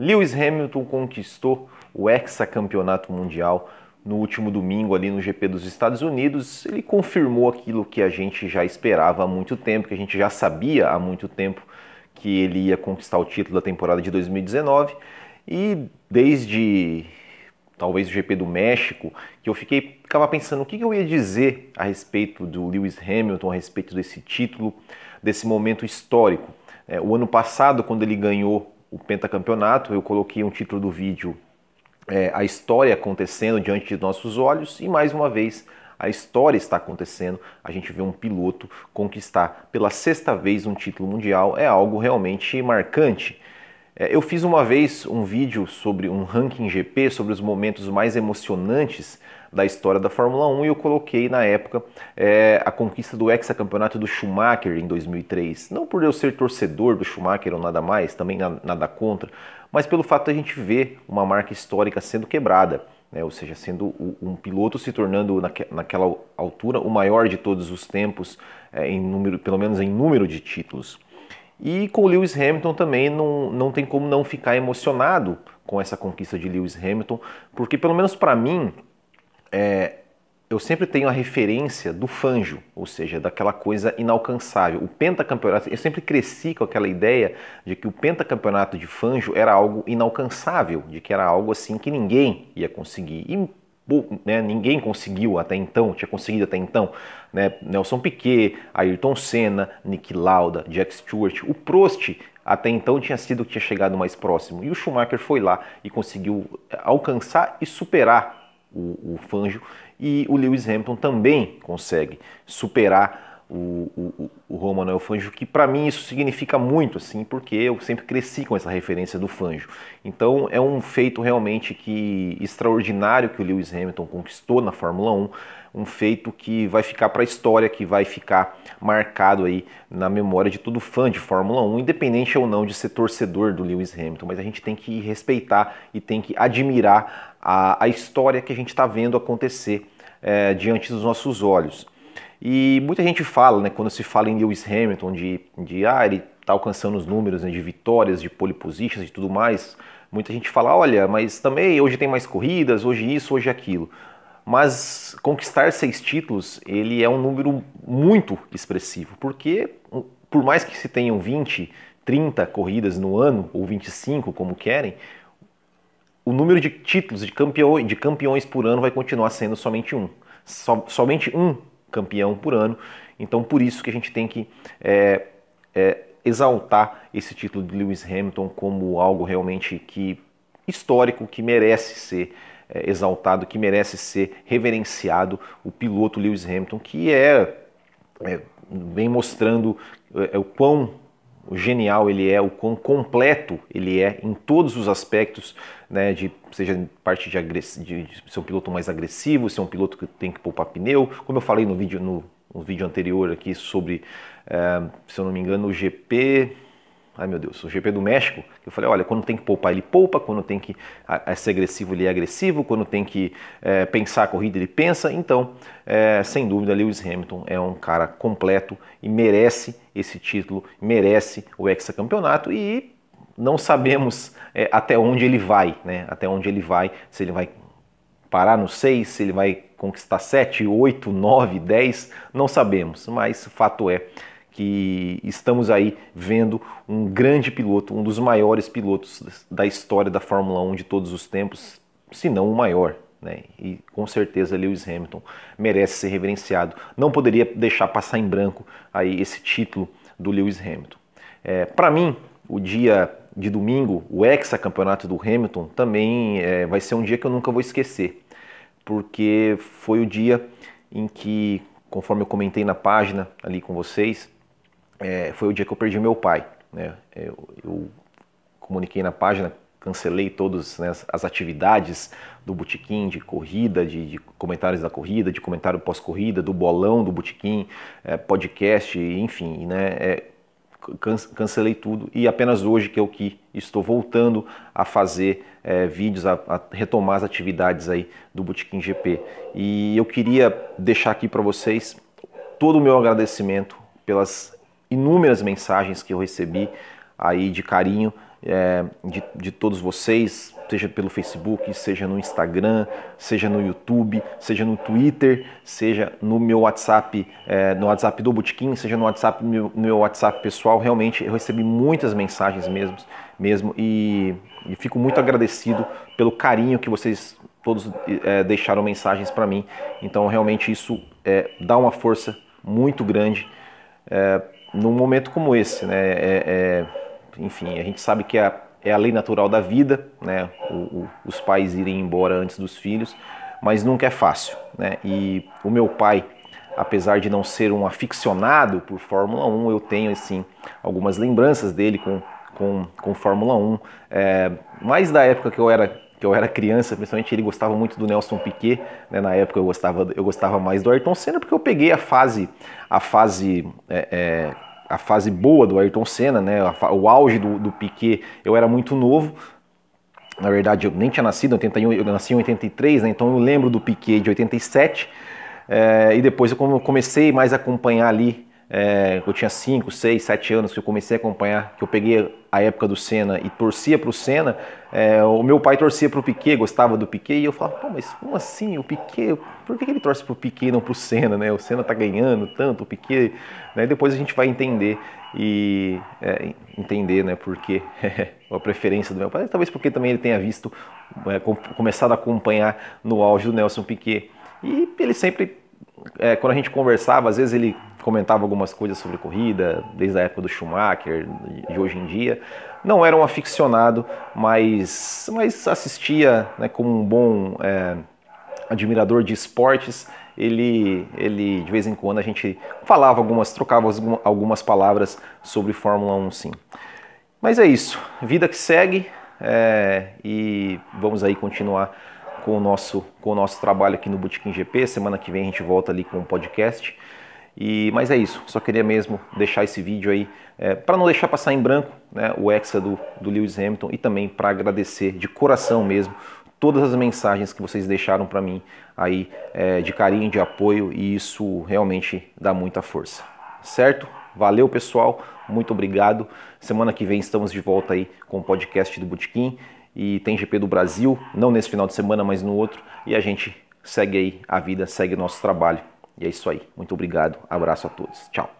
Lewis Hamilton conquistou o hexacampeonato mundial no último domingo ali no GP dos Estados Unidos. Ele confirmou aquilo que a gente já esperava há muito tempo, que a gente já sabia há muito tempo que ele ia conquistar o título da temporada de 2019 e desde talvez o GP do México, que eu fiquei ficava pensando o que eu ia dizer a respeito do Lewis Hamilton, a respeito desse título, desse momento histórico. É, o ano passado, quando ele ganhou o pentacampeonato. Eu coloquei um título do vídeo, é, a história acontecendo diante de nossos olhos, e mais uma vez a história está acontecendo. A gente vê um piloto conquistar pela sexta vez um título mundial, é algo realmente marcante. É, eu fiz uma vez um vídeo sobre um ranking GP, sobre os momentos mais emocionantes da história da Fórmula 1 e eu coloquei na época é, a conquista do hexacampeonato do Schumacher em 2003. Não por eu ser torcedor do Schumacher ou nada mais, também nada contra, mas pelo fato de a gente ver uma marca histórica sendo quebrada. Né, ou seja, sendo um piloto se tornando naquela altura o maior de todos os tempos, é, em número, pelo menos em número de títulos. E com Lewis Hamilton também não, não tem como não ficar emocionado com essa conquista de Lewis Hamilton, porque pelo menos para mim é, eu sempre tenho a referência do Fanjo, ou seja, daquela coisa inalcançável. O pentacampeonato, eu sempre cresci com aquela ideia de que o pentacampeonato de Fanjo era algo inalcançável, de que era algo assim que ninguém ia conseguir. E né, ninguém conseguiu até então, tinha conseguido até então. Né, Nelson Piquet, Ayrton Senna, Nick Lauda, Jack Stewart, o Prost até então tinha sido o que tinha chegado mais próximo. E o Schumacher foi lá e conseguiu alcançar e superar o, o Fangio, e o Lewis Hamilton também consegue superar o, o, o Romano Fangio, que para mim isso significa muito, assim, porque eu sempre cresci com essa referência do Fangio. Então é um feito realmente que extraordinário que o Lewis Hamilton conquistou na Fórmula 1 um feito que vai ficar para a história, que vai ficar marcado aí na memória de todo fã de Fórmula 1, independente ou não de ser torcedor do Lewis Hamilton, mas a gente tem que respeitar e tem que admirar a, a história que a gente está vendo acontecer é, diante dos nossos olhos. E muita gente fala, né, quando se fala em Lewis Hamilton, de, de ah, ele está alcançando os números né, de vitórias, de pole positions e tudo mais, muita gente fala, olha, mas também hoje tem mais corridas, hoje isso, hoje aquilo mas conquistar seis títulos ele é um número muito expressivo, porque por mais que se tenham 20, 30 corridas no ano, ou 25, como querem, o número de títulos de campeões, de campeões por ano vai continuar sendo somente um. So, somente um campeão por ano. Então, por isso que a gente tem que é, é, exaltar esse título de Lewis Hamilton como algo realmente que histórico, que merece ser é, exaltado, que merece ser reverenciado, o piloto Lewis Hamilton, que é, é vem mostrando é, o quão genial ele é, o quão completo ele é em todos os aspectos, né, de, seja parte de, de, de, ser um piloto mais agressivo, ser um piloto que tem que poupar pneu, como eu falei no vídeo, no, no vídeo anterior aqui sobre, é, se eu não me engano, o GP ai meu Deus, o GP do México, eu falei, olha, quando tem que poupar ele poupa, quando tem que ser agressivo ele é agressivo, quando tem que é, pensar a corrida ele pensa, então, é, sem dúvida, Lewis Hamilton é um cara completo e merece esse título, merece o hexacampeonato e não sabemos é, até onde ele vai, né? Até onde ele vai, se ele vai parar no 6, se ele vai conquistar 7, 8, 9, 10, não sabemos, mas fato é que estamos aí vendo um grande piloto, um dos maiores pilotos da história da Fórmula 1 de todos os tempos, se não o maior. Né? E com certeza Lewis Hamilton merece ser reverenciado. Não poderia deixar passar em branco aí esse título do Lewis Hamilton. É, Para mim, o dia de domingo, o hexacampeonato do Hamilton, também é, vai ser um dia que eu nunca vou esquecer, porque foi o dia em que, conforme eu comentei na página ali com vocês, é, foi o dia que eu perdi meu pai. Né? Eu, eu comuniquei na página, cancelei todas né, as atividades do Botequim, de corrida, de, de, comentários da corrida, de comentário pós-corrida, do bolão do Botequim, é, podcast, enfim, né, é, cancelei tudo e apenas hoje que eu que estou voltando a fazer é, vídeos, a, a, retomar as atividades aí do Botequim GP. E eu queria deixar aqui para vocês todo o meu agradecimento pelas inúmeras mensagens que eu recebi aí de carinho é, de, de todos vocês, seja pelo Facebook, seja no Instagram, seja no YouTube, seja no Twitter, seja no meu WhatsApp, é, no WhatsApp do Botequim, seja no WhatsApp meu, meu WhatsApp pessoal. Realmente eu recebi muitas mensagens mesmo, mesmo e, e fico muito agradecido pelo carinho que vocês todos é, deixaram mensagens para mim. Então realmente isso é, dá uma força muito grande é, num momento como esse, né? É, é, enfim, a gente sabe que a é a lei natural da vida, né? O, o, os pais irem embora antes dos filhos, mas nunca é fácil, né? E o meu pai, apesar de não ser um aficionado por Fórmula 1, eu tenho assim algumas lembranças dele com, com, com Fórmula 1, é, mais da época que eu era que eu era criança, principalmente ele gostava muito do Nelson Piquet, né? na época eu gostava, eu gostava mais do Ayrton Senna porque eu peguei a fase, a fase é, é, a fase boa do Ayrton Senna, né? O auge do, do Piquet, eu era muito novo. Na verdade, eu nem tinha nascido, 81, eu nasci em 83, né? Então eu lembro do Piquet de 87. É, e depois eu comecei mais a acompanhar ali é, eu tinha 5, 6, 7 anos que eu comecei a acompanhar, que eu peguei a época do Senna e torcia para o Senna, é, o meu pai torcia para o Piquet, gostava do Piquet, e eu falava, pô, mas como assim, o Piquet, por que ele torce para o Piquet e não para o Senna, né? O Senna tá ganhando tanto, o Piquet, né? Depois a gente vai entender e é, entender, né, porque a preferência do meu pai, talvez porque também ele tenha visto, é, começado a acompanhar no auge do Nelson Piquet, e ele sempre é, quando a gente conversava, às vezes ele comentava algumas coisas sobre corrida, desde a época do Schumacher, de hoje em dia. Não era um aficionado, mas, mas assistia né, como um bom é, admirador de esportes. Ele, ele, de vez em quando, a gente falava algumas, trocava algumas palavras sobre Fórmula 1, sim. Mas é isso, vida que segue é, e vamos aí continuar com o nosso, com o nosso trabalho aqui no Botequim GP. Semana que vem a gente volta ali com um podcast. E, mas é isso, só queria mesmo deixar esse vídeo aí é, para não deixar passar em branco né, o Hexa do, do Lewis Hamilton e também para agradecer de coração mesmo todas as mensagens que vocês deixaram para mim aí é, de carinho, de apoio e isso realmente dá muita força, certo? Valeu pessoal, muito obrigado. Semana que vem estamos de volta aí com o podcast do Botequim e tem GP do Brasil, não nesse final de semana, mas no outro, e a gente segue aí a vida, segue o nosso trabalho. E é isso aí. Muito obrigado. Abraço a todos. Tchau.